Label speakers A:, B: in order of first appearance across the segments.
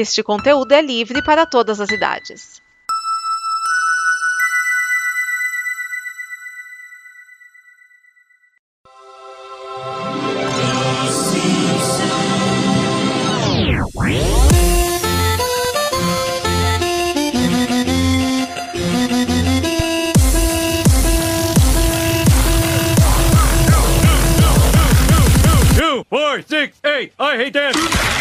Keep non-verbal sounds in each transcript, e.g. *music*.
A: Este conteúdo é livre para todas as idades.
B: Four, six, eight. I hate that.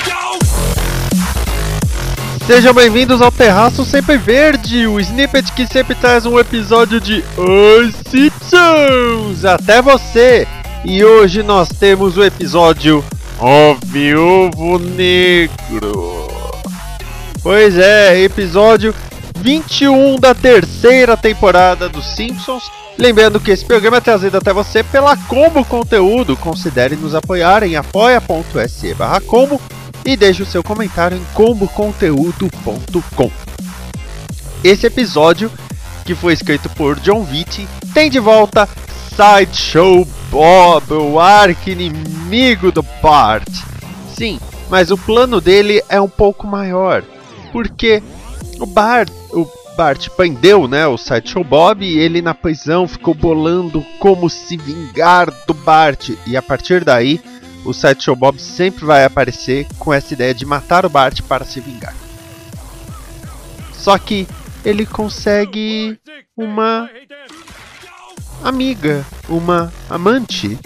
C: Sejam bem-vindos ao Terraço Sempre Verde, o snippet que sempre traz um episódio de Os Simpsons até você. E hoje nós temos o episódio O Viúvo Negro. Pois é, episódio 21 da terceira temporada dos Simpsons. Lembrando que esse programa é trazido até você pela Combo Conteúdo. Considere nos apoiar em apoia.se barra combo e deixe o seu comentário em comboconteúdo.com. Esse episódio, que foi escrito por John Vitti, tem de volta Sideshow Bob, o arqui-inimigo do Bart. Sim, mas o plano dele é um pouco maior, porque o Bart, o Bart prendeu, né, o Sideshow Bob e ele na prisão ficou bolando como se vingar do Bart e a partir daí o Sideshow Bob sempre vai aparecer com essa ideia de matar o Bart para se vingar. Só que ele consegue uma amiga, uma amante,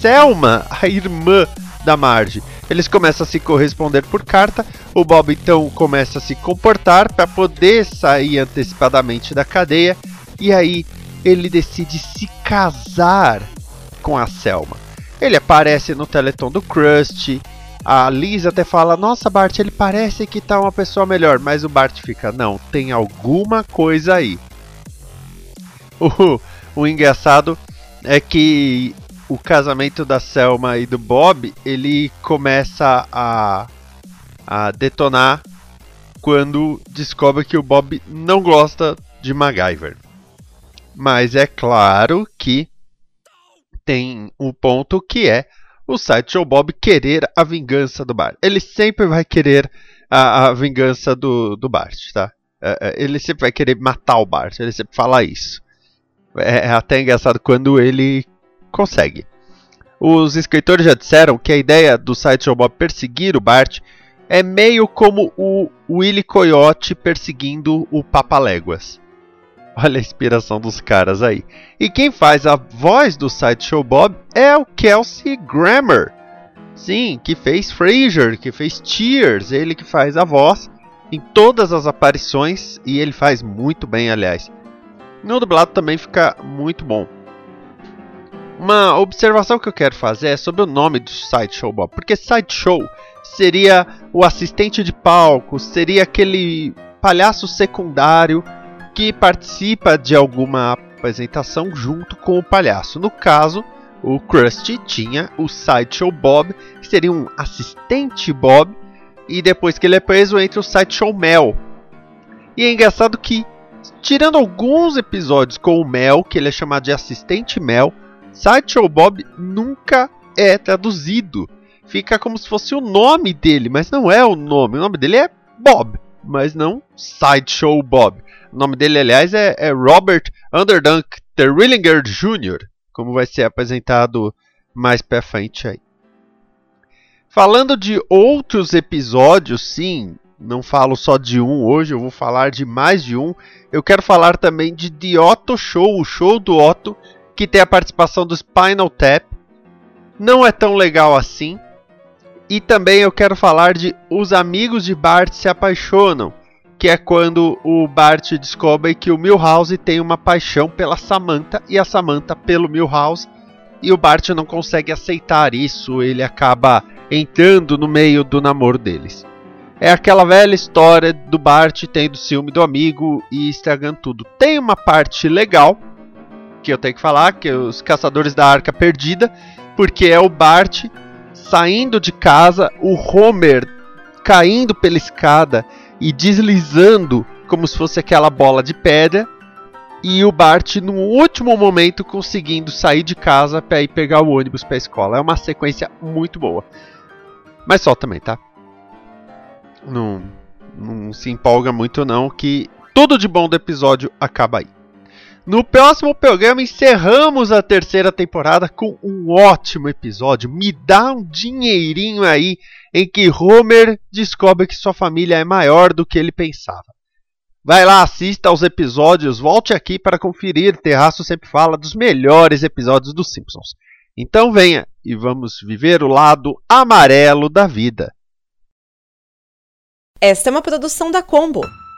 C: Selma, a irmã da Marge. Eles começam a se corresponder por carta. O Bob então começa a se comportar para poder sair antecipadamente da cadeia. E aí ele decide se casar com a Selma. Ele aparece no Teleton do Krusty. A Liz até fala: Nossa, Bart, ele parece que tá uma pessoa melhor. Mas o Bart fica: Não, tem alguma coisa aí. *laughs* O, o engraçado é que o casamento da Selma e do Bob ele começa a, a detonar quando descobre que o Bob não gosta de MacGyver. Mas é claro que tem um ponto que é o Sideshow Bob querer a vingança do Bart. Ele sempre vai querer a, a vingança do, do Bart, tá? É, é, ele sempre vai querer matar o Bart, ele sempre fala isso. É, é até engraçado quando ele consegue. Os escritores já disseram que a ideia do Sideshow Bob perseguir o Bart é meio como o Willy Coyote perseguindo o Papaléguas. *laughs* Olha a inspiração dos caras aí. E quem faz a voz do Sideshow Bob é o Kelsey Grammer. Sim, que fez Frasier, que fez Cheers, ele que faz a voz em todas as aparições e ele faz muito bem, aliás. No dublado também fica muito bom. Uma observação que eu quero fazer é sobre o nome do Sideshow Bob, porque Sideshow seria o assistente de palco, seria aquele palhaço secundário que participa de alguma apresentação junto com o palhaço. No caso, o Krusty tinha o Sideshow Bob, que seria um assistente Bob, e depois que ele é preso entra o Sideshow Mel. E é engraçado que, tirando alguns episódios com o Mel, que ele é chamado de assistente Mel, Sideshow Bob nunca é traduzido. Fica como se fosse o nome dele, mas não é o nome. O nome dele é Bob, mas não Sideshow Bob. O nome dele, aliás, é, é Robert Underdunk Terwillinger Jr., como vai ser apresentado mais pra frente aí. Falando de outros episódios, sim, não falo só de um hoje, eu vou falar de mais de um. Eu quero falar também de The Otto Show, o show do Otto, que tem a participação do Spinal Tap. Não é tão legal assim. E também eu quero falar de Os Amigos de Bart se apaixonam, que é quando o Bart descobre que o Milhouse tem uma paixão pela Samantha e a Samantha pelo Milhouse, e o Bart não consegue aceitar isso, ele acaba entrando no meio do namoro deles. É aquela velha história do Bart tendo ciúme do amigo e estragando tudo. Tem uma parte legal, que eu tenho que falar, que é os Caçadores da Arca Perdida, porque é o Bart saindo de casa, o Homer caindo pela escada e deslizando como se fosse aquela bola de pedra, e o Bart no último momento conseguindo sair de casa para ir pegar o ônibus para a escola. É uma sequência muito boa. Mas só também, tá? não, não se empolga muito não, que tudo de bom do episódio acaba aí. No próximo programa encerramos a terceira temporada com um ótimo episódio. Me dá um dinheirinho aí em que Homer descobre que sua família é maior do que ele pensava. Vai lá, assista aos episódios, volte aqui para conferir. Terraço sempre fala dos melhores episódios dos Simpsons. Então venha e vamos viver o lado amarelo da vida.
D: Esta é uma produção da Combo.